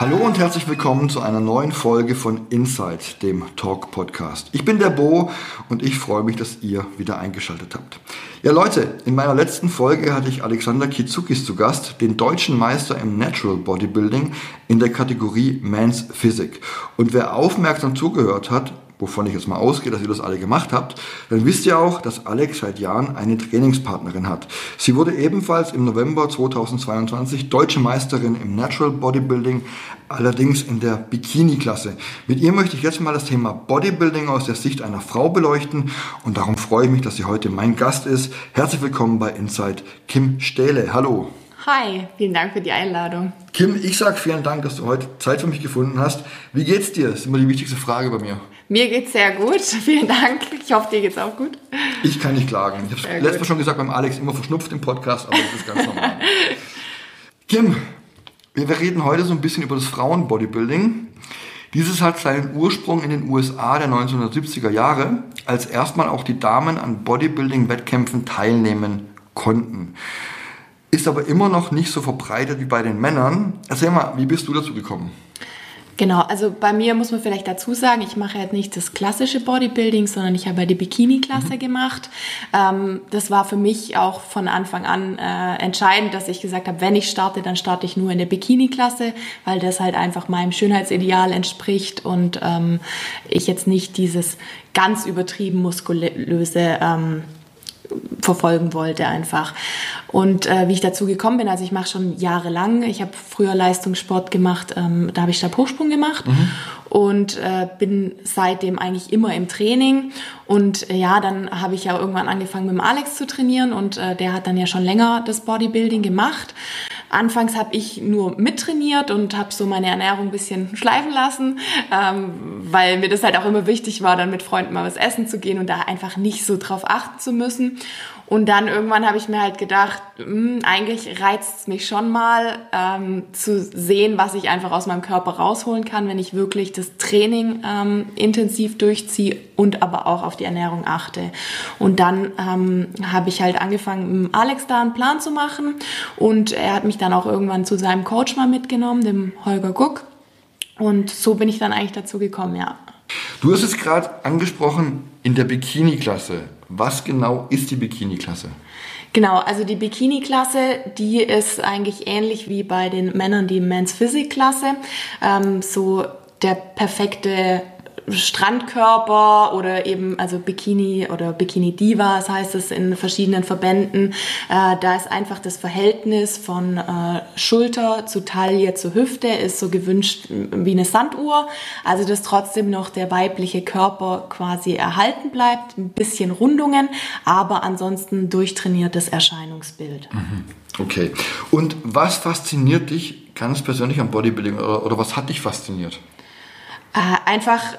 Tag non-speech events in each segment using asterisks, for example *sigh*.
Hallo und herzlich willkommen zu einer neuen Folge von Inside, dem Talk Podcast. Ich bin der Bo und ich freue mich, dass ihr wieder eingeschaltet habt. Ja Leute, in meiner letzten Folge hatte ich Alexander Kizukis zu Gast, den deutschen Meister im Natural Bodybuilding in der Kategorie Men's Physik. Und wer aufmerksam zugehört hat, wovon ich jetzt mal ausgehe, dass ihr das alle gemacht habt, dann wisst ihr auch, dass Alex seit Jahren eine Trainingspartnerin hat. Sie wurde ebenfalls im November 2022 deutsche Meisterin im Natural Bodybuilding, allerdings in der Bikini-Klasse. Mit ihr möchte ich jetzt mal das Thema Bodybuilding aus der Sicht einer Frau beleuchten und darum freue ich mich, dass sie heute mein Gast ist. Herzlich willkommen bei Inside, Kim Stähle. Hallo. Hi, vielen Dank für die Einladung. Kim, ich sage vielen Dank, dass du heute Zeit für mich gefunden hast. Wie geht's dir? Das ist immer die wichtigste Frage bei mir. Mir geht's sehr gut. *laughs* Vielen Dank. Ich hoffe, dir geht's auch gut. Ich kann nicht klagen. Ich habe letztes Mal schon gesagt beim Alex immer verschnupft im Podcast, aber das ist ganz normal. *laughs* Kim, wir reden heute so ein bisschen über das Frauenbodybuilding. Dieses hat seinen Ursprung in den USA der 1970er Jahre, als erstmal auch die Damen an Bodybuilding-Wettkämpfen teilnehmen konnten ist aber immer noch nicht so verbreitet wie bei den Männern. Erzähl mal, wie bist du dazu gekommen? Genau, also bei mir muss man vielleicht dazu sagen, ich mache jetzt nicht das klassische Bodybuilding, sondern ich habe die Bikini-Klasse mhm. gemacht. Ähm, das war für mich auch von Anfang an äh, entscheidend, dass ich gesagt habe, wenn ich starte, dann starte ich nur in der Bikini-Klasse, weil das halt einfach meinem Schönheitsideal entspricht und ähm, ich jetzt nicht dieses ganz übertrieben muskulöse ähm, verfolgen wollte einfach. Und äh, wie ich dazu gekommen bin, also ich mache schon jahrelang, ich habe früher Leistungssport gemacht, ähm, da habe ich Stabhochsprung gemacht mhm. und äh, bin seitdem eigentlich immer im Training. Und äh, ja, dann habe ich ja irgendwann angefangen mit dem Alex zu trainieren und äh, der hat dann ja schon länger das Bodybuilding gemacht. Anfangs habe ich nur mittrainiert und habe so meine Ernährung ein bisschen schleifen lassen, ähm, weil mir das halt auch immer wichtig war, dann mit Freunden mal was essen zu gehen und da einfach nicht so drauf achten zu müssen. Und dann irgendwann habe ich mir halt gedacht, mh, hm, eigentlich reizt es mich schon mal ähm, zu sehen, was ich einfach aus meinem Körper rausholen kann, wenn ich wirklich das Training ähm, intensiv durchziehe und aber auch auf die Ernährung achte. Und dann ähm, habe ich halt angefangen, mit Alex da einen Plan zu machen und er hat mich dann auch irgendwann zu seinem Coach mal mitgenommen, dem Holger Guck. Und so bin ich dann eigentlich dazu gekommen, ja. Du hast es gerade angesprochen in der Bikini-Klasse. Was genau ist die Bikini-Klasse? Genau, also die Bikini-Klasse, die ist eigentlich ähnlich wie bei den Männern die Men's Physik-Klasse. Ähm, so der perfekte Strandkörper oder eben also Bikini oder Bikini Divas heißt es in verschiedenen Verbänden. Äh, da ist einfach das Verhältnis von äh, Schulter zu Taille zu Hüfte ist so gewünscht wie eine Sanduhr. Also dass trotzdem noch der weibliche Körper quasi erhalten bleibt, ein bisschen Rundungen, aber ansonsten durchtrainiertes Erscheinungsbild. Mhm. Okay. Und was fasziniert dich ganz persönlich am Bodybuilding oder, oder was hat dich fasziniert? Äh, einfach äh,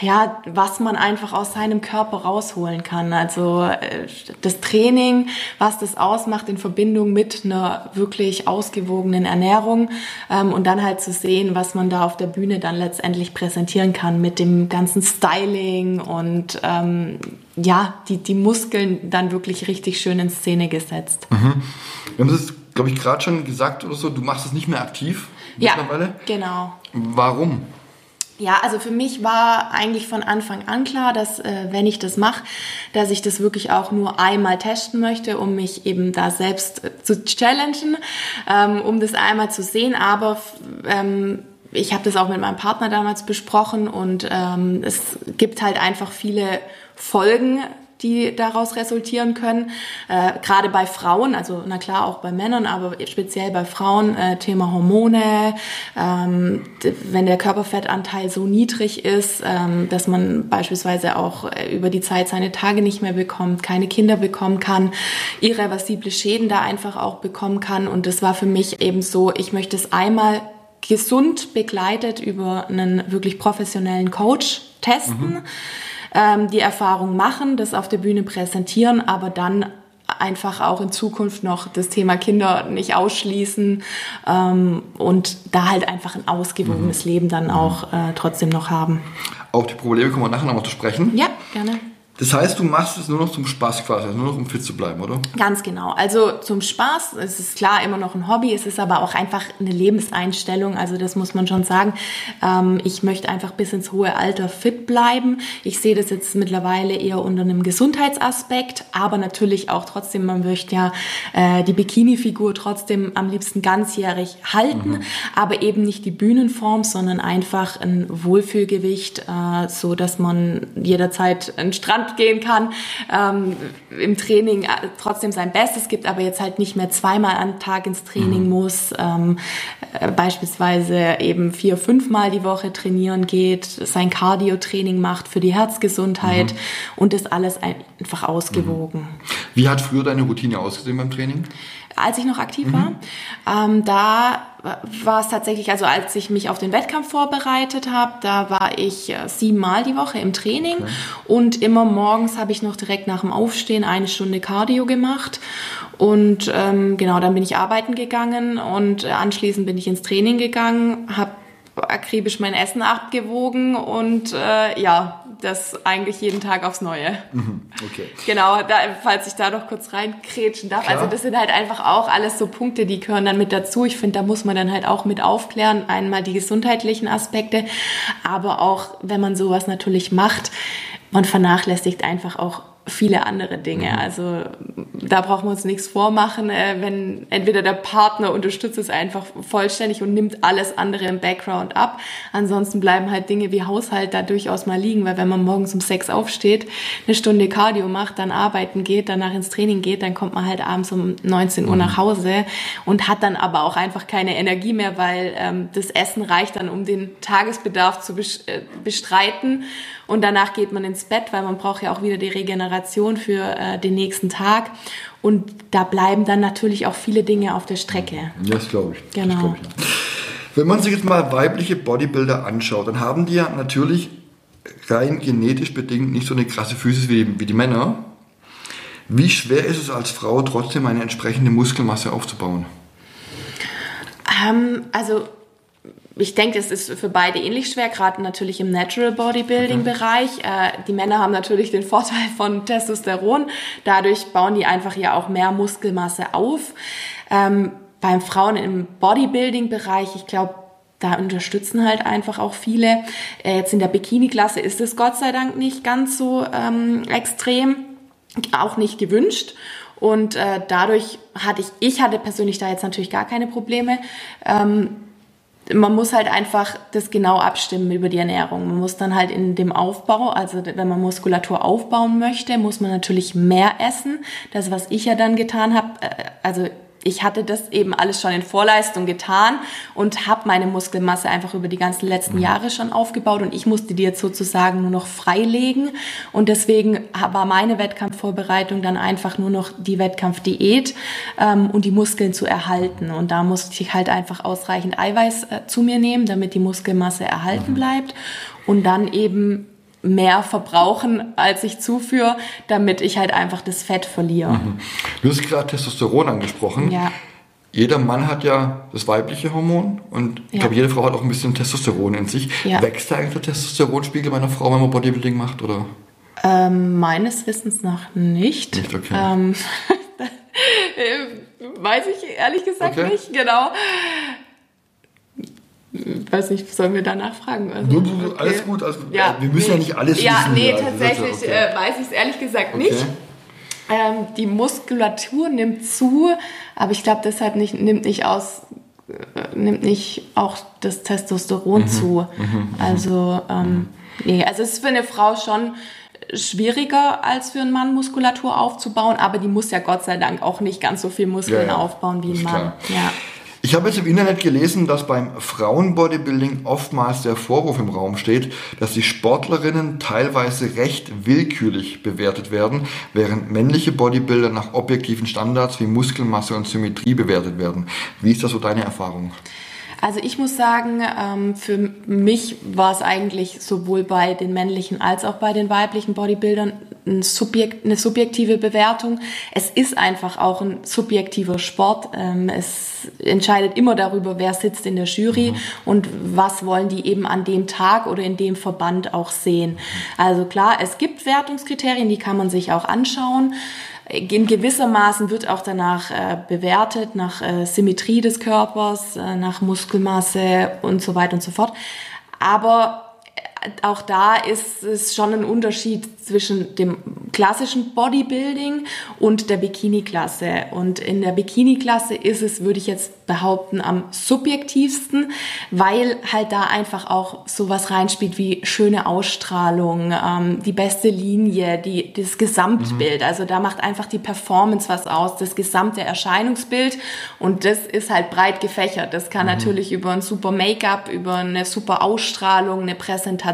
ja, was man einfach aus seinem Körper rausholen kann. Also äh, das Training, was das ausmacht in Verbindung mit einer wirklich ausgewogenen Ernährung ähm, und dann halt zu sehen, was man da auf der Bühne dann letztendlich präsentieren kann mit dem ganzen Styling und ähm, ja, die, die Muskeln dann wirklich richtig schön in Szene gesetzt. Mhm. Wir haben es, glaube ich, gerade schon gesagt oder so, du machst es nicht mehr aktiv ja, mittlerweile. genau. Warum? Ja, also für mich war eigentlich von Anfang an klar, dass äh, wenn ich das mache, dass ich das wirklich auch nur einmal testen möchte, um mich eben da selbst äh, zu challengen, ähm, um das einmal zu sehen. Aber ähm, ich habe das auch mit meinem Partner damals besprochen und ähm, es gibt halt einfach viele Folgen die daraus resultieren können. Äh, Gerade bei Frauen, also na klar auch bei Männern, aber speziell bei Frauen, äh, Thema Hormone, ähm, wenn der Körperfettanteil so niedrig ist, ähm, dass man beispielsweise auch äh, über die Zeit seine Tage nicht mehr bekommt, keine Kinder bekommen kann, irreversible Schäden da einfach auch bekommen kann. Und das war für mich eben so, ich möchte es einmal gesund begleitet über einen wirklich professionellen Coach testen. Mhm ähm, die Erfahrung machen, das auf der Bühne präsentieren, aber dann einfach auch in Zukunft noch das Thema Kinder nicht ausschließen ähm, und da halt einfach ein ausgewogenes mhm. Leben dann auch äh, trotzdem noch haben. Auf die Probleme kommen wir nachher nochmal zu sprechen. Ja, gerne. Das heißt, du machst es nur noch zum Spaß quasi, also nur noch um fit zu bleiben, oder? Ganz genau. Also zum Spaß, es ist klar immer noch ein Hobby, es ist aber auch einfach eine Lebenseinstellung, also das muss man schon sagen. Ähm, ich möchte einfach bis ins hohe Alter fit bleiben. Ich sehe das jetzt mittlerweile eher unter einem Gesundheitsaspekt, aber natürlich auch trotzdem, man möchte ja äh, die Bikini-Figur trotzdem am liebsten ganzjährig halten, mhm. aber eben nicht die Bühnenform, sondern einfach ein Wohlfühlgewicht, äh, so dass man jederzeit einen Strand gehen kann, ähm, im Training äh, trotzdem sein Bestes gibt, aber jetzt halt nicht mehr zweimal am Tag ins Training mhm. muss, ähm, äh, beispielsweise eben vier, fünfmal die Woche trainieren geht, sein Cardio-Training macht für die Herzgesundheit mhm. und das alles einfach ausgewogen. Mhm. Wie hat früher deine Routine ausgesehen beim Training? als ich noch aktiv mhm. war. Ähm, da war es tatsächlich, also als ich mich auf den Wettkampf vorbereitet habe, da war ich äh, siebenmal die Woche im Training okay. und immer morgens habe ich noch direkt nach dem Aufstehen eine Stunde Cardio gemacht und ähm, genau, dann bin ich arbeiten gegangen und anschließend bin ich ins Training gegangen, habe akribisch mein Essen abgewogen und äh, ja, das eigentlich jeden Tag aufs Neue. Mhm, okay. Genau, da, falls ich da noch kurz reinkrätschen darf. Klar. Also das sind halt einfach auch alles so Punkte, die gehören dann mit dazu. Ich finde, da muss man dann halt auch mit aufklären. Einmal die gesundheitlichen Aspekte, aber auch, wenn man sowas natürlich macht, man vernachlässigt einfach auch viele andere Dinge. Mhm. Also da brauchen wir uns nichts vormachen, äh, wenn entweder der Partner unterstützt es einfach vollständig und nimmt alles andere im Background ab. Ansonsten bleiben halt Dinge wie Haushalt da durchaus mal liegen, weil wenn man morgens um sechs aufsteht, eine Stunde Cardio macht, dann arbeiten geht, danach ins Training geht, dann kommt man halt abends um 19 Uhr mhm. nach Hause und hat dann aber auch einfach keine Energie mehr, weil ähm, das Essen reicht dann, um den Tagesbedarf zu äh, bestreiten und danach geht man ins Bett, weil man braucht ja auch wieder die Regeneration für äh, den nächsten Tag. Und da bleiben dann natürlich auch viele Dinge auf der Strecke. Ja, das glaube ich. Genau. Das ich, ja. Wenn man sich jetzt mal weibliche Bodybuilder anschaut, dann haben die ja natürlich rein genetisch bedingt nicht so eine krasse Physis wie, wie die Männer. Wie schwer ist es als Frau trotzdem eine entsprechende Muskelmasse aufzubauen? Ähm, also ich denke, es ist für beide ähnlich schwer, gerade natürlich im Natural Bodybuilding-Bereich. Mhm. Äh, die Männer haben natürlich den Vorteil von Testosteron. Dadurch bauen die einfach ja auch mehr Muskelmasse auf. Ähm, beim Frauen im Bodybuilding-Bereich, ich glaube, da unterstützen halt einfach auch viele. Äh, jetzt in der Bikini-Klasse ist es Gott sei Dank nicht ganz so ähm, extrem, auch nicht gewünscht. Und äh, dadurch hatte ich, ich hatte persönlich da jetzt natürlich gar keine Probleme. Ähm, man muss halt einfach das genau abstimmen über die Ernährung. Man muss dann halt in dem Aufbau, also wenn man Muskulatur aufbauen möchte, muss man natürlich mehr essen. Das, was ich ja dann getan habe, äh, also ich hatte das eben alles schon in Vorleistung getan und habe meine Muskelmasse einfach über die ganzen letzten mhm. Jahre schon aufgebaut und ich musste die jetzt sozusagen nur noch freilegen und deswegen war meine Wettkampfvorbereitung dann einfach nur noch die Wettkampfdiät ähm, und die Muskeln zu erhalten und da musste ich halt einfach ausreichend Eiweiß äh, zu mir nehmen, damit die Muskelmasse erhalten mhm. bleibt und dann eben mehr verbrauchen, als ich zuführe, damit ich halt einfach das Fett verliere. Mhm. Du hast gerade Testosteron angesprochen. Ja. Jeder Mann hat ja das weibliche Hormon und ich ja. glaube, jede Frau hat auch ein bisschen Testosteron in sich. Ja. Wächst da eigentlich der Testosteronspiegel bei einer Frau, wenn man Bodybuilding macht, oder? Ähm, meines Wissens nach nicht. Nicht, okay. Ähm, *laughs* weiß ich ehrlich gesagt okay. nicht, genau weiß nicht, sollen wir danach fragen? Also, okay. Alles gut, also, ja, wir müssen nee, ja nicht alles ja, wissen. Nee, also, tatsächlich okay. äh, weiß ich es ehrlich gesagt okay. nicht. Ähm, die Muskulatur nimmt zu, aber ich glaube deshalb nicht, nimmt nicht aus, äh, nimmt nicht auch das Testosteron mhm. zu. Mhm. mhm. Also, ähm, nee, also es ist für eine Frau schon schwieriger als für einen Mann Muskulatur aufzubauen, aber die muss ja Gott sei Dank auch nicht ganz so viel Muskeln ja, ja. aufbauen wie ein Mann. Ja. Ich habe jetzt im Internet gelesen, dass beim Frauenbodybuilding oftmals der Vorwurf im Raum steht, dass die Sportlerinnen teilweise recht willkürlich bewertet werden, während männliche Bodybuilder nach objektiven Standards wie Muskelmasse und Symmetrie bewertet werden. Wie ist das so deine Erfahrung? Also ich muss sagen, ähm, für mich war es eigentlich sowohl bei den männlichen als auch bei den weiblichen Bodybuildern ein Subjekt, eine subjektive Bewertung. Es ist einfach auch ein subjektiver Sport. Ähm, es entscheidet immer darüber, wer sitzt in der Jury mhm. und was wollen die eben an dem Tag oder in dem Verband auch sehen. Also klar, es gibt Wertungskriterien, die kann man sich auch anschauen. In gewissermaßen wird auch danach äh, bewertet, nach äh, Symmetrie des Körpers, äh, nach Muskelmasse und so weiter und so fort. Aber auch da ist es schon ein Unterschied zwischen dem klassischen Bodybuilding und der Bikini-Klasse. Und in der Bikini-Klasse ist es, würde ich jetzt behaupten, am subjektivsten, weil halt da einfach auch sowas reinspielt wie schöne Ausstrahlung, ähm, die beste Linie, die, das Gesamtbild. Mhm. Also da macht einfach die Performance was aus, das gesamte Erscheinungsbild. Und das ist halt breit gefächert. Das kann mhm. natürlich über ein super Make-up, über eine super Ausstrahlung, eine Präsentation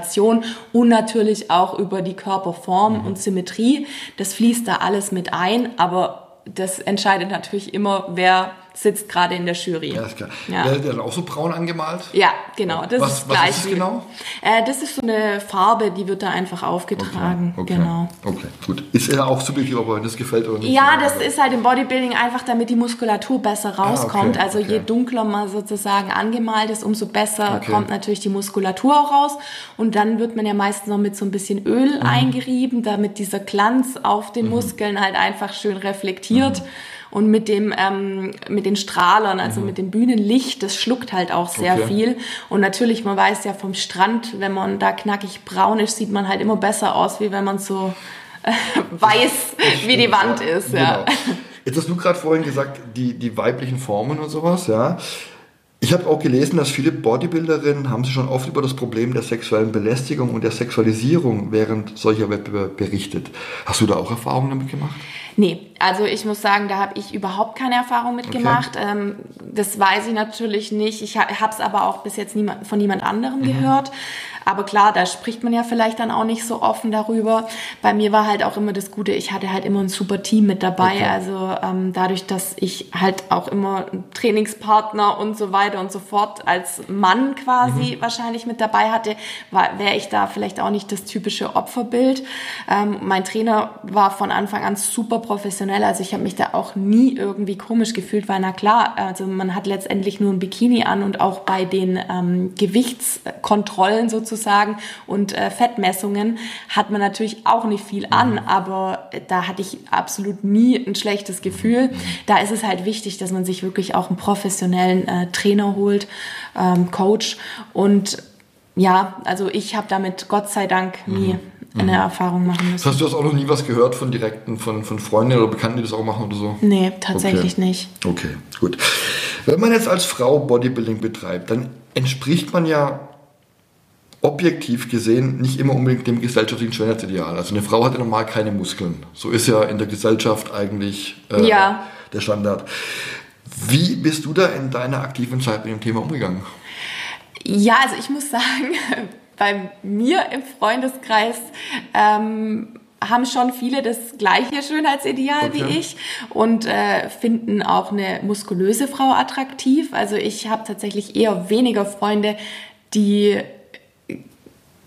und natürlich auch über die Körperform mhm. und Symmetrie. Das fließt da alles mit ein, aber das entscheidet natürlich immer, wer sitzt gerade in der Jury. Ja, ist klar. Ja. Der, der hat auch so braun angemalt? Ja, genau. Das was, ist was ist das genau? Äh, das ist so eine Farbe, die wird da einfach aufgetragen. Okay, okay, genau. Okay, gut. Ist ja auch subjektiv, ob euch das gefällt oder nicht. Ja, das ist halt im Bodybuilding einfach, damit die Muskulatur besser rauskommt. Ah, okay, also je dunkler man sozusagen angemalt ist, umso besser kommt natürlich die Muskulatur auch raus. Und dann wird man ja meistens noch mit so ein bisschen Öl mhm. eingerieben, damit dieser Glanz auf den mhm. Muskeln halt einfach schön reflektiert. Mhm. Und mit dem, ähm, mit den Strahlern, also mhm. mit dem Bühnenlicht, das schluckt halt auch sehr okay. viel. Und natürlich, man weiß ja vom Strand, wenn man da knackig braun ist, sieht man halt immer besser aus, wie wenn man so äh, *laughs* weiß wie die Wand ja. ist. Ja. Genau. Jetzt hast du gerade vorhin gesagt, die, die weiblichen Formen und sowas, ja. Ich habe auch gelesen, dass viele Bodybuilderinnen haben sich schon oft über das Problem der sexuellen Belästigung und der Sexualisierung während solcher Wettbewerbe berichtet. Hast du da auch Erfahrungen damit gemacht? Nee, also ich muss sagen, da habe ich überhaupt keine Erfahrung mitgemacht. Okay. Ähm, das weiß ich natürlich nicht. Ich habe es aber auch bis jetzt niemand, von niemand anderem mhm. gehört. Aber klar, da spricht man ja vielleicht dann auch nicht so offen darüber. Bei mir war halt auch immer das Gute, ich hatte halt immer ein super Team mit dabei. Okay. Also ähm, dadurch, dass ich halt auch immer Trainingspartner und so weiter und so fort als Mann quasi mhm. wahrscheinlich mit dabei hatte, wäre ich da vielleicht auch nicht das typische Opferbild. Ähm, mein Trainer war von Anfang an super professionell. Also ich habe mich da auch nie irgendwie komisch gefühlt, weil na klar, also man hat letztendlich nur ein Bikini an und auch bei den ähm, Gewichtskontrollen sozusagen und äh, Fettmessungen hat man natürlich auch nicht viel an, mhm. aber da hatte ich absolut nie ein schlechtes Gefühl. Da ist es halt wichtig, dass man sich wirklich auch einen professionellen äh, Trainer holt, ähm, Coach und ja, also ich habe damit Gott sei Dank nie mhm. Eine Erfahrung machen müssen. Hast du das auch noch nie was gehört von direkten, von, von Freunden oder Bekannten, die das auch machen oder so? Nee, tatsächlich okay. nicht. Okay, gut. Wenn man jetzt als Frau Bodybuilding betreibt, dann entspricht man ja objektiv gesehen nicht immer unbedingt dem gesellschaftlichen Schönheitsideal. Also eine Frau hat ja normal keine Muskeln. So ist ja in der Gesellschaft eigentlich äh, ja. der Standard. Wie bist du da in deiner aktiven Zeit mit dem Thema umgegangen? Ja, also ich muss sagen, *laughs* bei mir im Freundeskreis ähm, haben schon viele das gleiche Schönheitsideal okay. wie ich und äh, finden auch eine muskulöse Frau attraktiv. Also ich habe tatsächlich eher weniger Freunde, die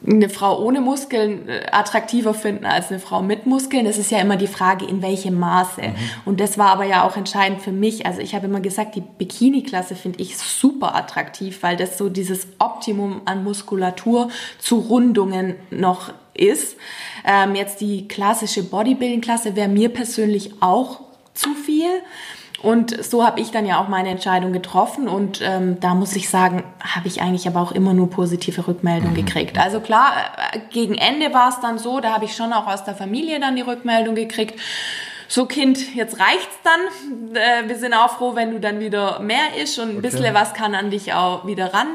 eine Frau ohne Muskeln äh, attraktiver finden als eine Frau mit Muskeln. Das ist ja immer die Frage, in welchem Maße. Mhm. Und das war aber ja auch entscheidend für mich. Also ich habe immer gesagt, die Bikini-Klasse finde ich super attraktiv, weil das so dieses Optimum an Muskulatur zu Rundungen noch ist. Ähm, jetzt die klassische Bodybuilding-Klasse wäre mir persönlich auch zu viel. Und so habe ich dann ja auch meine Entscheidung getroffen und ähm, da muss ich sagen, habe ich eigentlich aber auch immer nur positive Rückmeldungen mhm. gekriegt. Also klar, äh, gegen Ende war es dann so, da habe ich schon auch aus der Familie dann die Rückmeldung gekriegt so Kind, jetzt reicht's dann. Äh, wir sind auch froh, wenn du dann wieder mehr isch und ein okay. bisschen was kann an dich auch wieder ran.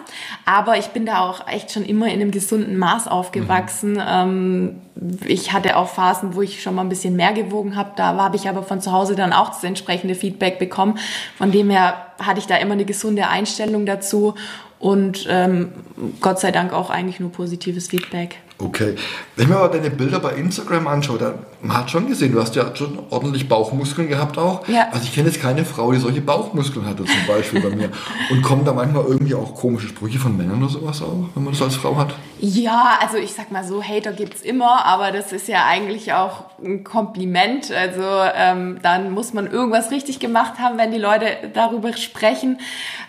Aber ich bin da auch echt schon immer in einem gesunden Maß aufgewachsen. Mhm. Ähm, ich hatte auch Phasen, wo ich schon mal ein bisschen mehr gewogen habe. Da habe ich aber von zu Hause dann auch das entsprechende Feedback bekommen. Von dem her hatte ich da immer eine gesunde Einstellung dazu und ähm, Gott sei Dank auch eigentlich nur positives Feedback. Okay. Wenn man aber deine Bilder bei Instagram anschaut, dann, man hat schon gesehen, du hast ja schon ordentlich Bauchmuskeln gehabt auch. Ja. Also ich kenne jetzt keine Frau, die solche Bauchmuskeln hatte zum Beispiel bei mir. Und kommen da manchmal irgendwie auch komische Sprüche von Männern oder sowas auch, wenn man das als Frau hat? Ja, also ich sag mal so, Hater gibt's immer, aber das ist ja eigentlich auch ein Kompliment. Also ähm, dann muss man irgendwas richtig gemacht haben, wenn die Leute darüber sprechen.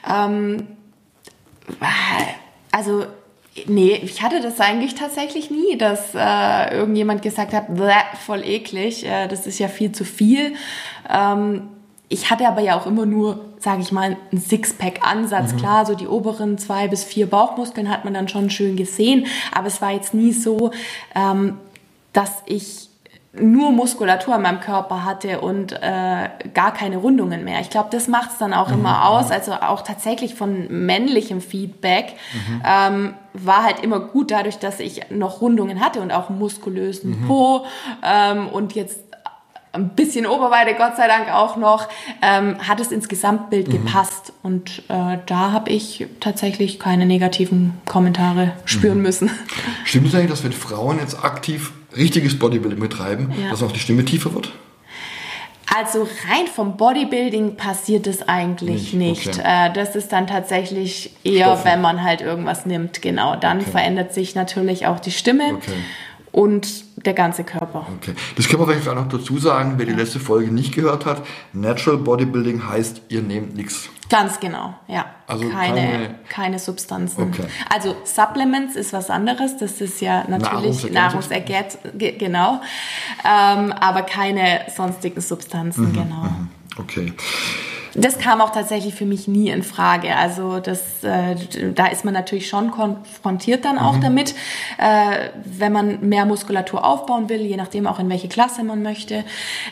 Ähm, also Nee, ich hatte das eigentlich tatsächlich nie, dass äh, irgendjemand gesagt hat, voll eklig, äh, das ist ja viel zu viel. Ähm, ich hatte aber ja auch immer nur, sage ich mal, einen Sixpack-Ansatz. Mhm. Klar, so die oberen zwei bis vier Bauchmuskeln hat man dann schon schön gesehen, aber es war jetzt nie so, ähm, dass ich nur Muskulatur an meinem Körper hatte und äh, gar keine Rundungen mehr. Ich glaube, das macht es dann auch mhm. immer aus. Also auch tatsächlich von männlichem Feedback mhm. ähm, war halt immer gut dadurch, dass ich noch Rundungen hatte und auch muskulösen mhm. Po ähm, und jetzt ein bisschen Oberweite, Gott sei Dank auch noch, ähm, hat es ins Gesamtbild mhm. gepasst. Und äh, da habe ich tatsächlich keine negativen Kommentare spüren mhm. müssen. Stimmt es eigentlich, dass wenn Frauen jetzt aktiv richtiges Bodybuilding betreiben, ja. dass auch die Stimme tiefer wird? Also rein vom Bodybuilding passiert es eigentlich nicht. nicht. Okay. Äh, das ist dann tatsächlich eher, Stoffe. wenn man halt irgendwas nimmt. Genau, dann okay. verändert sich natürlich auch die Stimme. Okay und der ganze Körper. Okay. Das können wir vielleicht auch noch dazu sagen, wer die letzte Folge nicht gehört hat. Natural Bodybuilding heißt, ihr nehmt nichts. Ganz genau, ja. Also keine, keine, keine Substanzen. Okay. Also Supplements ist was anderes. Das ist ja natürlich Nahrungsergänzung, genau. Ähm, aber keine sonstigen Substanzen, mhm, genau. Mhm. Okay das kam auch tatsächlich für mich nie in Frage. Also das, äh, da ist man natürlich schon konfrontiert dann auch mhm. damit, äh, wenn man mehr Muskulatur aufbauen will, je nachdem auch in welche Klasse man möchte,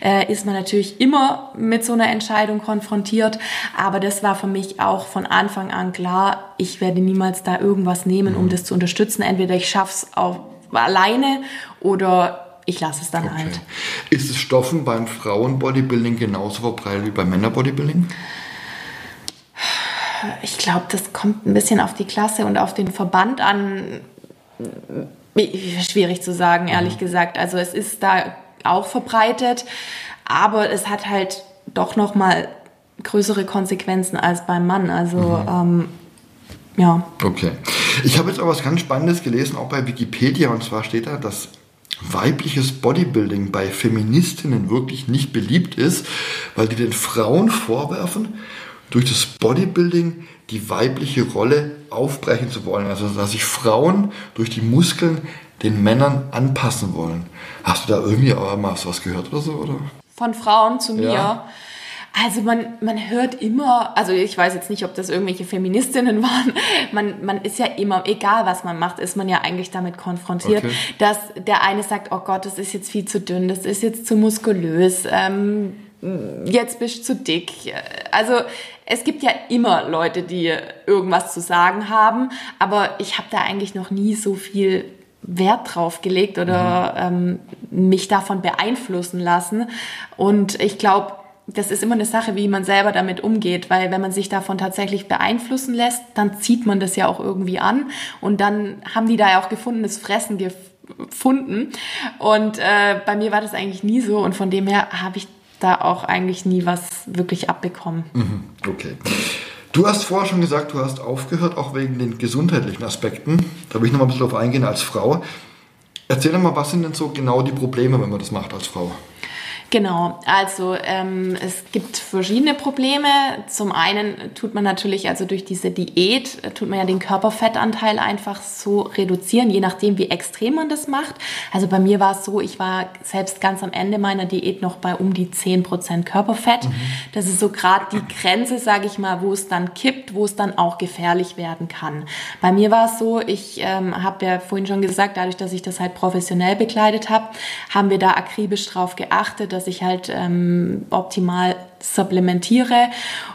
äh, ist man natürlich immer mit so einer Entscheidung konfrontiert. Aber das war für mich auch von Anfang an klar, ich werde niemals da irgendwas nehmen, um mhm. das zu unterstützen. Entweder ich schaff's auch alleine oder ich lasse es dann okay. halt. Ist es Stoffen beim Frauen-Bodybuilding genauso verbreitet wie beim Männer-Bodybuilding? Ich glaube, das kommt ein bisschen auf die Klasse und auf den Verband an. Schwierig zu sagen, ehrlich mhm. gesagt. Also es ist da auch verbreitet, aber es hat halt doch noch mal größere Konsequenzen als beim Mann. Also mhm. ähm, ja. Okay. Ich habe jetzt auch was ganz Spannendes gelesen, auch bei Wikipedia, und zwar steht da, dass weibliches Bodybuilding bei Feministinnen wirklich nicht beliebt ist, weil die den Frauen vorwerfen, durch das Bodybuilding die weibliche Rolle aufbrechen zu wollen. Also dass sich Frauen durch die Muskeln den Männern anpassen wollen. Hast du da irgendwie auch mal was gehört oder so? Oder? Von Frauen zu mir? Ja. Also man, man hört immer, also ich weiß jetzt nicht, ob das irgendwelche Feministinnen *laughs* waren, man, man ist ja immer, egal was man macht, ist man ja eigentlich damit konfrontiert, okay. dass der eine sagt, oh Gott, das ist jetzt viel zu dünn, das ist jetzt zu muskulös, ähm, jetzt bist du zu dick. Also es gibt ja immer Leute, die irgendwas zu sagen haben, aber ich habe da eigentlich noch nie so viel Wert drauf gelegt oder mhm. ähm, mich davon beeinflussen lassen. Und ich glaube, das ist immer eine Sache, wie man selber damit umgeht, weil wenn man sich davon tatsächlich beeinflussen lässt, dann zieht man das ja auch irgendwie an und dann haben die da ja auch gefundenes Fressen gefunden und äh, bei mir war das eigentlich nie so und von dem her habe ich da auch eigentlich nie was wirklich abbekommen. Mhm, okay. Du hast vorher schon gesagt, du hast aufgehört, auch wegen den gesundheitlichen Aspekten. Da will ich noch mal ein bisschen drauf eingehen als Frau. Erzähl doch mal, was sind denn so genau die Probleme, wenn man das macht als Frau? Genau, also ähm, es gibt verschiedene Probleme. Zum einen tut man natürlich, also durch diese Diät, tut man ja den Körperfettanteil einfach so reduzieren, je nachdem, wie extrem man das macht. Also bei mir war es so, ich war selbst ganz am Ende meiner Diät noch bei um die 10% Körperfett. Mhm. Das ist so gerade die Grenze, sage ich mal, wo es dann kippt, wo es dann auch gefährlich werden kann. Bei mir war es so, ich ähm, habe ja vorhin schon gesagt, dadurch, dass ich das halt professionell bekleidet habe, haben wir da akribisch drauf geachtet, dass ich halt ähm, optimal supplementiere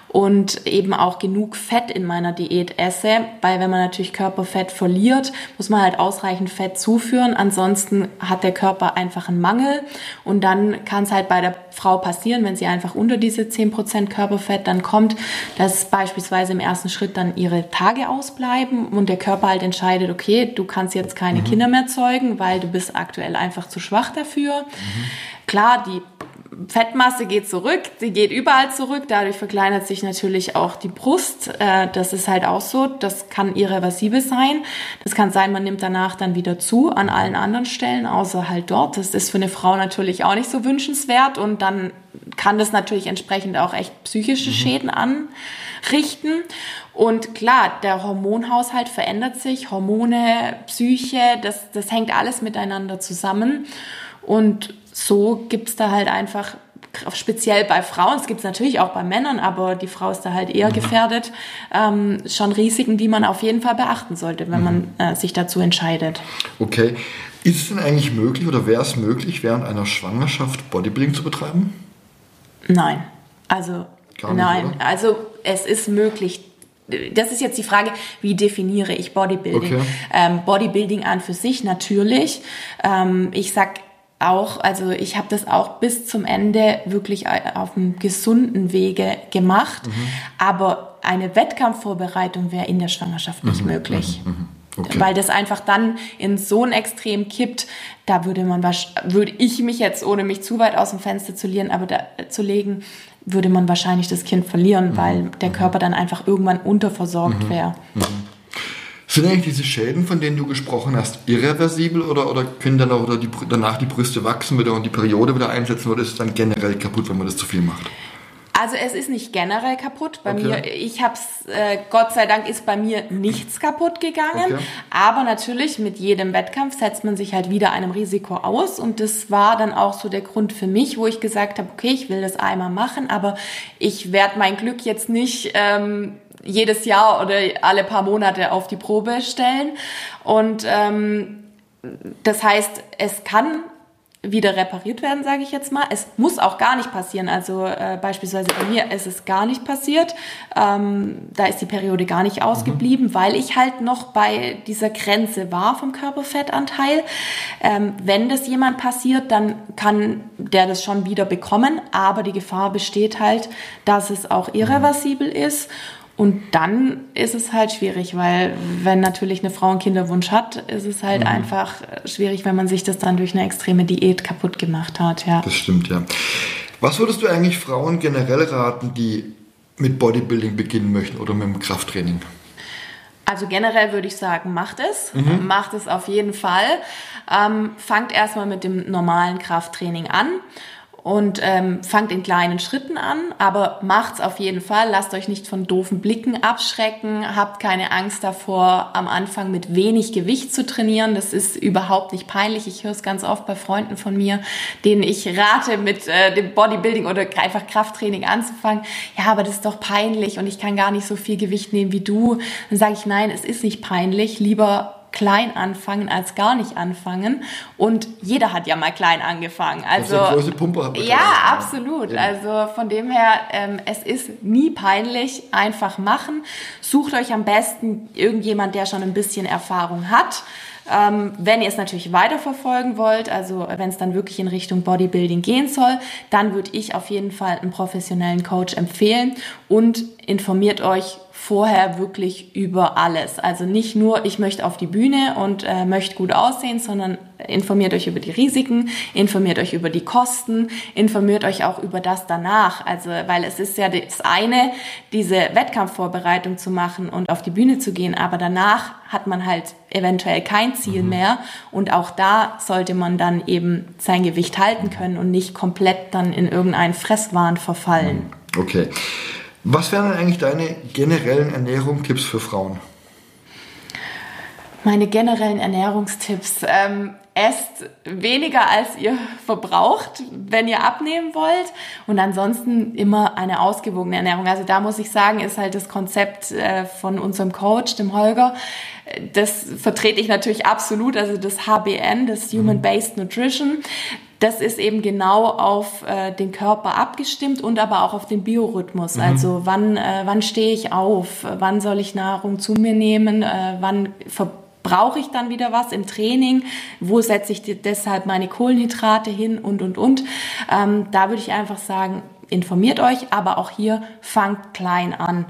und eben auch genug Fett in meiner Diät esse, weil wenn man natürlich Körperfett verliert, muss man halt ausreichend Fett zuführen, ansonsten hat der Körper einfach einen Mangel und dann kann es halt bei der Frau passieren, wenn sie einfach unter diese 10% Körperfett dann kommt, dass beispielsweise im ersten Schritt dann ihre Tage ausbleiben und der Körper halt entscheidet, okay, du kannst jetzt keine mhm. Kinder mehr zeugen, weil du bist aktuell einfach zu schwach dafür. Mhm. Klar, die Fettmasse geht zurück, sie geht überall zurück, dadurch verkleinert sich natürlich auch die Brust. Äh, das ist halt auch so, das kann irreversibel sein. Das kann sein, man nimmt danach dann wieder zu an allen anderen Stellen, außer halt dort. Das ist für eine Frau natürlich auch nicht so wünschenswert und dann kann das natürlich entsprechend auch echt psychische mhm. Schäden anrichten. Und klar, der Hormonhaushalt verändert sich, Hormone, Psyche, das, das hängt alles miteinander zusammen. Und so gibt's da halt einfach speziell bei Frauen, es gibt es natürlich auch bei Männern, aber die Frau ist da halt eher mhm. gefährdet, ähm, schon Risiken, die man auf jeden Fall beachten sollte, wenn mhm. man äh, sich dazu entscheidet. Okay. Ist es denn eigentlich möglich oder wäre es möglich, während einer Schwangerschaft Bodybuilding zu betreiben? Nein. Also, nicht, nein. Oder? Also, es ist möglich, das ist jetzt die Frage, wie definiere ich Bodybuilding? Okay. Ähm, Bodybuilding an für sich natürlich. Ähm, ich sag auch, also ich habe das auch bis zum Ende wirklich auf einem gesunden Wege gemacht, mhm. aber eine Wettkampfvorbereitung wäre in der Schwangerschaft nicht mhm. möglich. Mhm. mhm. Okay. Weil das einfach dann in so ein Extrem kippt, da würde man würde ich mich jetzt, ohne mich zu weit aus dem Fenster zu, lieren, aber da, zu legen, würde man wahrscheinlich das Kind verlieren, mhm. weil der mhm. Körper dann einfach irgendwann unterversorgt wäre. Sind eigentlich diese Schäden, von denen du gesprochen hast, irreversibel oder, oder können dann auch oder die, danach die Brüste wachsen wieder und die Periode wieder einsetzen oder ist es dann generell kaputt, wenn man das zu viel macht? Also es ist nicht generell kaputt. Bei okay. mir, ich habe es, äh, Gott sei Dank ist bei mir nichts kaputt gegangen. Okay. Aber natürlich mit jedem Wettkampf setzt man sich halt wieder einem Risiko aus. Und das war dann auch so der Grund für mich, wo ich gesagt habe, okay, ich will das einmal machen, aber ich werde mein Glück jetzt nicht ähm, jedes Jahr oder alle paar Monate auf die Probe stellen. Und ähm, das heißt, es kann wieder repariert werden, sage ich jetzt mal. Es muss auch gar nicht passieren. Also äh, beispielsweise bei mir ist es gar nicht passiert. Ähm, da ist die Periode gar nicht ausgeblieben, mhm. weil ich halt noch bei dieser Grenze war vom Körperfettanteil. Ähm, wenn das jemand passiert, dann kann der das schon wieder bekommen, aber die Gefahr besteht halt, dass es auch irreversibel ist. Und dann ist es halt schwierig, weil wenn natürlich eine Frau einen Kinderwunsch hat, ist es halt mhm. einfach schwierig, wenn man sich das dann durch eine extreme Diät kaputt gemacht hat. Ja. Das stimmt, ja. Was würdest du eigentlich Frauen generell raten, die mit Bodybuilding beginnen möchten oder mit dem Krafttraining? Also generell würde ich sagen, macht es. Mhm. Macht es auf jeden Fall. Ähm, fangt erstmal mit dem normalen Krafttraining an und ähm, fangt in kleinen Schritten an, aber macht's auf jeden Fall. Lasst euch nicht von doofen Blicken abschrecken. Habt keine Angst davor, am Anfang mit wenig Gewicht zu trainieren. Das ist überhaupt nicht peinlich. Ich höre es ganz oft bei Freunden von mir, denen ich rate, mit äh, dem Bodybuilding oder einfach Krafttraining anzufangen. Ja, aber das ist doch peinlich und ich kann gar nicht so viel Gewicht nehmen wie du. Dann sage ich, nein, es ist nicht peinlich. Lieber klein anfangen als gar nicht anfangen. Und jeder hat ja mal klein angefangen. Also große Pumpe ja, absolut. Ja. Also von dem her, ähm, es ist nie peinlich. Einfach machen. Sucht euch am besten irgendjemand, der schon ein bisschen Erfahrung hat. Ähm, wenn ihr es natürlich weiterverfolgen wollt, also wenn es dann wirklich in Richtung Bodybuilding gehen soll, dann würde ich auf jeden Fall einen professionellen Coach empfehlen und informiert euch vorher wirklich über alles. Also nicht nur, ich möchte auf die Bühne und äh, möchte gut aussehen, sondern informiert euch über die Risiken, informiert euch über die Kosten, informiert euch auch über das danach. Also, weil es ist ja das eine, diese Wettkampfvorbereitung zu machen und auf die Bühne zu gehen, aber danach hat man halt eventuell kein Ziel mhm. mehr und auch da sollte man dann eben sein Gewicht halten können und nicht komplett dann in irgendeinen Fresswahn verfallen. Okay. Was wären denn eigentlich deine generellen Ernährungstipps für Frauen? Meine generellen Ernährungstipps. Ähm, esst weniger als ihr verbraucht, wenn ihr abnehmen wollt. Und ansonsten immer eine ausgewogene Ernährung. Also da muss ich sagen, ist halt das Konzept äh, von unserem Coach, dem Holger. Das vertrete ich natürlich absolut. Also das HBN, das Human Based Nutrition das ist eben genau auf äh, den Körper abgestimmt und aber auch auf den Biorhythmus. Mhm. Also wann, äh, wann stehe ich auf, wann soll ich Nahrung zu mir nehmen, äh, wann brauche ich dann wieder was im Training, wo setze ich deshalb meine Kohlenhydrate hin und, und, und. Ähm, da würde ich einfach sagen, informiert euch, aber auch hier fangt klein an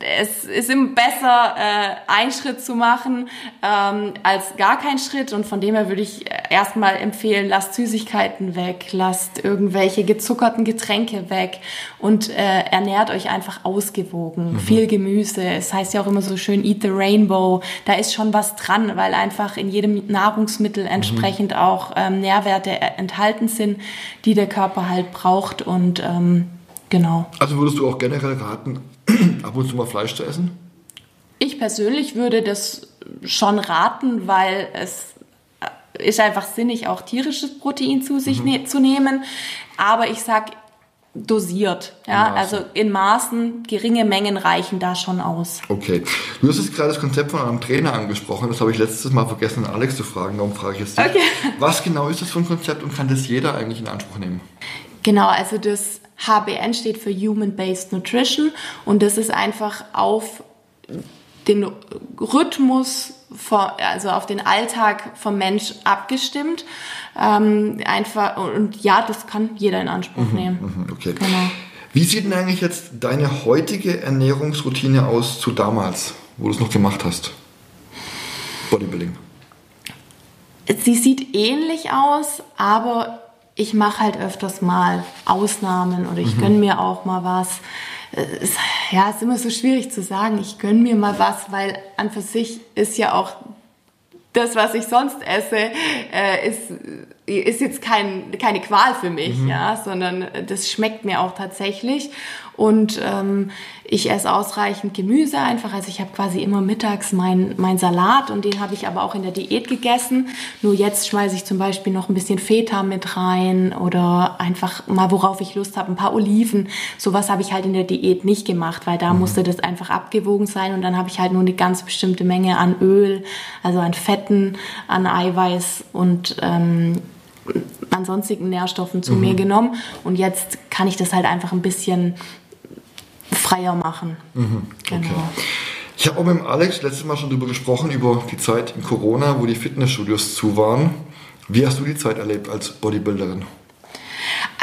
es ist immer besser, äh, einen Schritt zu machen ähm, als gar keinen Schritt. Und von dem her würde ich erstmal empfehlen, lasst Süßigkeiten weg, lasst irgendwelche gezuckerten Getränke weg und äh, ernährt euch einfach ausgewogen. Mhm. Viel Gemüse. Es heißt ja auch immer so schön, eat the rainbow. Da ist schon was dran, weil einfach in jedem Nahrungsmittel mhm. entsprechend mhm. auch ähm, Nährwerte enthalten sind, die der Körper halt braucht. Und ähm, genau. Also würdest du auch generell raten, *clears throat* ab und zu mal Fleisch zu essen? Ich persönlich würde das schon raten, weil es ist einfach sinnig, auch tierisches Protein zu sich mhm. ne zu nehmen. Aber ich sag dosiert, ja, in also in Maßen, geringe Mengen reichen da schon aus. Okay. Du hast jetzt gerade das Konzept von einem Trainer angesprochen, das habe ich letztes Mal vergessen, Alex zu fragen, darum frage ich jetzt dich. Okay. Was genau ist das für ein Konzept und kann das jeder eigentlich in Anspruch nehmen? Genau, also das HBN steht für Human Based Nutrition und das ist einfach auf den Rhythmus, also auf den Alltag vom Mensch abgestimmt. Ähm, einfach und ja, das kann jeder in Anspruch mhm, nehmen. Mhm, okay. Genau. Wie sieht denn eigentlich jetzt deine heutige Ernährungsroutine aus zu damals, wo du es noch gemacht hast? Bodybuilding. Sie sieht ähnlich aus, aber ich mache halt öfters mal Ausnahmen oder ich mhm. gönne mir auch mal was. Es, ja, ist immer so schwierig zu sagen, ich gönne mir mal was, weil an für sich ist ja auch das, was ich sonst esse, äh, ist, ist jetzt kein, keine Qual für mich, mhm. ja, sondern das schmeckt mir auch tatsächlich. Und ähm, ich esse ausreichend Gemüse einfach. Also ich habe quasi immer mittags mein, mein Salat und den habe ich aber auch in der Diät gegessen. Nur jetzt schmeiße ich zum Beispiel noch ein bisschen Feta mit rein oder einfach mal, worauf ich Lust habe, ein paar Oliven. Sowas habe ich halt in der Diät nicht gemacht, weil da mhm. musste das einfach abgewogen sein und dann habe ich halt nur eine ganz bestimmte Menge an Öl, also an Fetten, an Eiweiß und ähm, an sonstigen Nährstoffen zu mhm. mir genommen. Und jetzt kann ich das halt einfach ein bisschen freier machen. Mhm, okay. Genau. Ich habe auch mit Alex letztes Mal schon darüber gesprochen, über die Zeit in Corona, wo die Fitnessstudios zu waren. Wie hast du die Zeit erlebt als Bodybuilderin?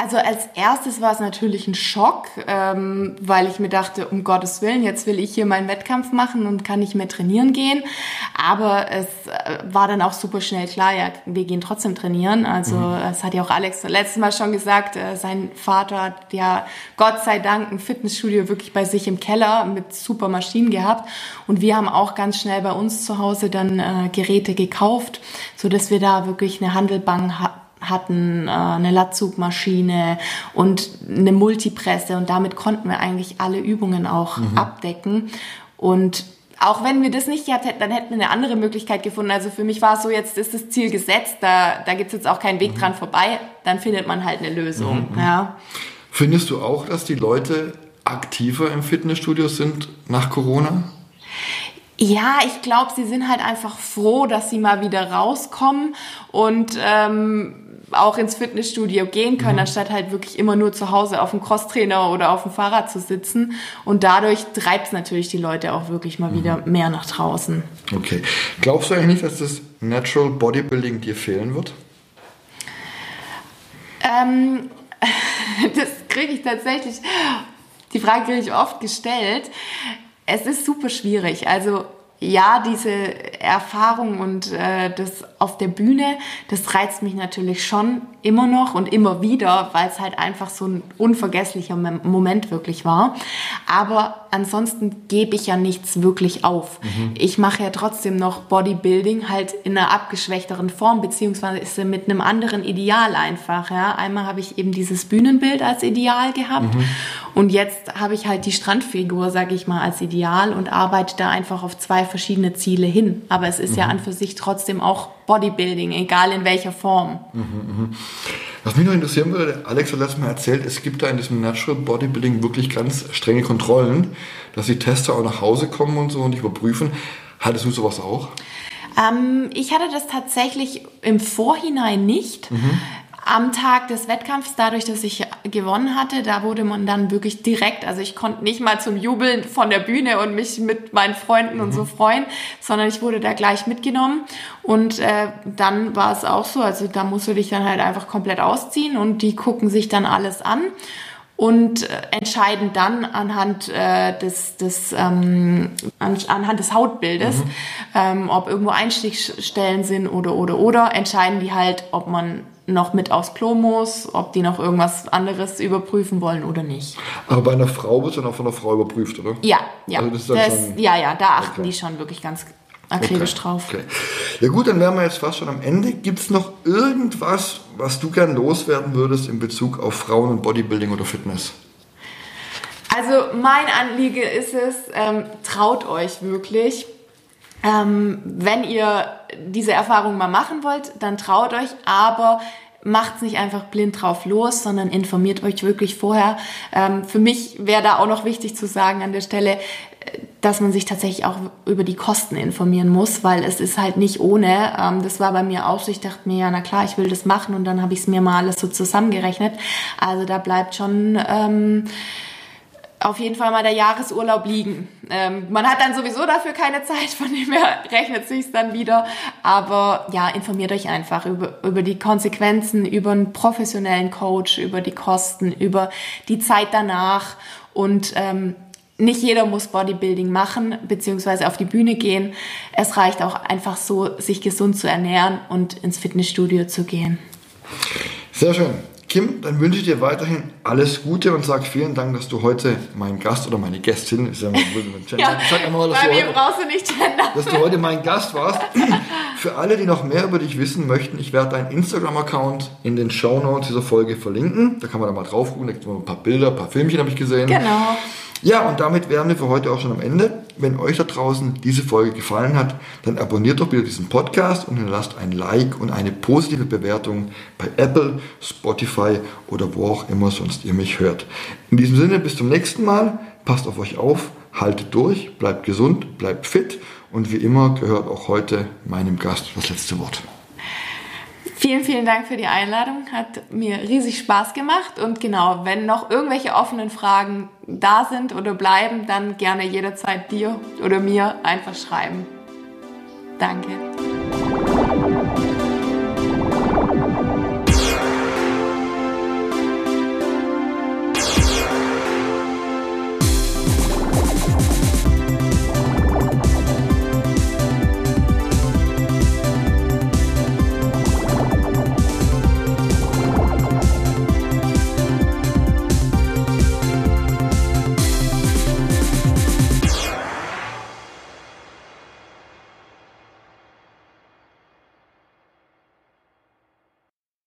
Also als erstes war es natürlich ein Schock, ähm, weil ich mir dachte, um Gottes Willen, jetzt will ich hier meinen Wettkampf machen und kann nicht mehr trainieren gehen. Aber es äh, war dann auch super schnell klar, ja, wir gehen trotzdem trainieren. Also mhm. das hat ja auch Alex letztes Mal schon gesagt, äh, sein Vater hat ja Gott sei Dank ein Fitnessstudio wirklich bei sich im Keller mit super Maschinen gehabt. Und wir haben auch ganz schnell bei uns zu Hause dann äh, Geräte gekauft, so dass wir da wirklich eine Handelbank hatten äh, eine Latzugmaschine und eine Multipresse und damit konnten wir eigentlich alle Übungen auch mhm. abdecken. Und auch wenn wir das nicht gehabt hätten, dann hätten wir eine andere Möglichkeit gefunden. Also für mich war es so, jetzt ist das Ziel gesetzt, da, da gibt es jetzt auch keinen Weg mhm. dran vorbei, dann findet man halt eine Lösung. Mhm. Ja. Findest du auch, dass die Leute aktiver im Fitnessstudio sind nach Corona? Ja, ich glaube, sie sind halt einfach froh, dass sie mal wieder rauskommen und ähm, auch ins Fitnessstudio gehen können, mhm. anstatt halt wirklich immer nur zu Hause auf dem Crosstrainer oder auf dem Fahrrad zu sitzen. Und dadurch treibt es natürlich die Leute auch wirklich mal mhm. wieder mehr nach draußen. Okay. Glaubst du eigentlich nicht, dass das Natural Bodybuilding dir fehlen wird? Ähm, *laughs* das kriege ich tatsächlich, die Frage kriege ich oft gestellt. Es ist super schwierig. Also ja, diese Erfahrung und äh, das auf der Bühne, das reizt mich natürlich schon immer noch und immer wieder, weil es halt einfach so ein unvergesslicher Moment wirklich war. Aber ansonsten gebe ich ja nichts wirklich auf. Mhm. Ich mache ja trotzdem noch Bodybuilding halt in einer abgeschwächteren Form, beziehungsweise mit einem anderen Ideal einfach. Ja. Einmal habe ich eben dieses Bühnenbild als Ideal gehabt mhm. Und jetzt habe ich halt die Strandfigur, sage ich mal, als Ideal und arbeite da einfach auf zwei verschiedene Ziele hin. Aber es ist mhm. ja an für sich trotzdem auch Bodybuilding, egal in welcher Form. Mhm, mh. Was mich noch interessieren würde, Alex hat letztes Mal erzählt, es gibt da in diesem Natural Bodybuilding wirklich ganz strenge Kontrollen, dass die Tester auch nach Hause kommen und so und überprüfen. Hattest du sowas auch? Ähm, ich hatte das tatsächlich im Vorhinein nicht. Mhm. Am Tag des Wettkampfs, dadurch, dass ich gewonnen hatte, da wurde man dann wirklich direkt, also ich konnte nicht mal zum Jubeln von der Bühne und mich mit meinen Freunden mhm. und so mhm. freuen, sondern ich wurde da gleich mitgenommen. Und äh, dann war es auch so, also da musst du dich dann halt einfach komplett ausziehen und die gucken sich dann alles an und äh, entscheiden dann anhand äh, des, des ähm, an, anhand des Hautbildes, mhm. ähm, ob irgendwo Einstichstellen sind oder oder oder entscheiden die halt, ob man noch mit aufs Klo muss, ob die noch irgendwas anderes überprüfen wollen oder nicht. Aber bei einer Frau wird dann auch von einer Frau überprüft, oder? Ja, ja. Also das das, schon, ja, ja, da achten okay. die schon wirklich ganz akribisch okay. drauf. Okay. Ja gut, dann wären wir jetzt fast schon am Ende. Gibt es noch irgendwas, was du gern loswerden würdest in Bezug auf Frauen und Bodybuilding oder Fitness? Also mein Anliege ist es, ähm, traut euch wirklich. Ähm, wenn ihr diese Erfahrung mal machen wollt, dann traut euch, aber macht's nicht einfach blind drauf los, sondern informiert euch wirklich vorher. Ähm, für mich wäre da auch noch wichtig zu sagen an der Stelle, dass man sich tatsächlich auch über die Kosten informieren muss, weil es ist halt nicht ohne. Ähm, das war bei mir auch so. Ich dachte mir, ja, na klar, ich will das machen und dann habe ich es mir mal alles so zusammengerechnet. Also da bleibt schon ähm, auf jeden Fall mal der Jahresurlaub liegen. Ähm, man hat dann sowieso dafür keine Zeit, von dem her rechnet sich's dann wieder. Aber ja, informiert euch einfach über, über die Konsequenzen, über einen professionellen Coach, über die Kosten, über die Zeit danach und ähm, nicht jeder muss Bodybuilding machen beziehungsweise auf die Bühne gehen. Es reicht auch einfach so, sich gesund zu ernähren und ins Fitnessstudio zu gehen. Sehr schön. Kim, dann wünsche ich dir weiterhin alles Gute und sage vielen Dank, dass du heute mein Gast oder meine Gästin, ist ja mal, ja, ich sag mal, dass bei heute, brauchst du nicht gendern. Dass du heute mein Gast warst. *clears throat* Für alle, die noch mehr über dich wissen möchten, ich werde deinen Instagram-Account in den Show Notes dieser Folge verlinken. Da kann man da mal drauf gucken, da gibt es ein paar Bilder, ein paar Filmchen habe ich gesehen. Genau. Ja, und damit wären wir für heute auch schon am Ende. Wenn euch da draußen diese Folge gefallen hat, dann abonniert doch bitte diesen Podcast und hinterlasst ein Like und eine positive Bewertung bei Apple, Spotify oder wo auch immer sonst ihr mich hört. In diesem Sinne, bis zum nächsten Mal. Passt auf euch auf, haltet durch, bleibt gesund, bleibt fit und wie immer gehört auch heute meinem Gast das letzte Wort. Vielen, vielen Dank für die Einladung. Hat mir riesig Spaß gemacht. Und genau, wenn noch irgendwelche offenen Fragen da sind oder bleiben, dann gerne jederzeit dir oder mir einfach schreiben. Danke.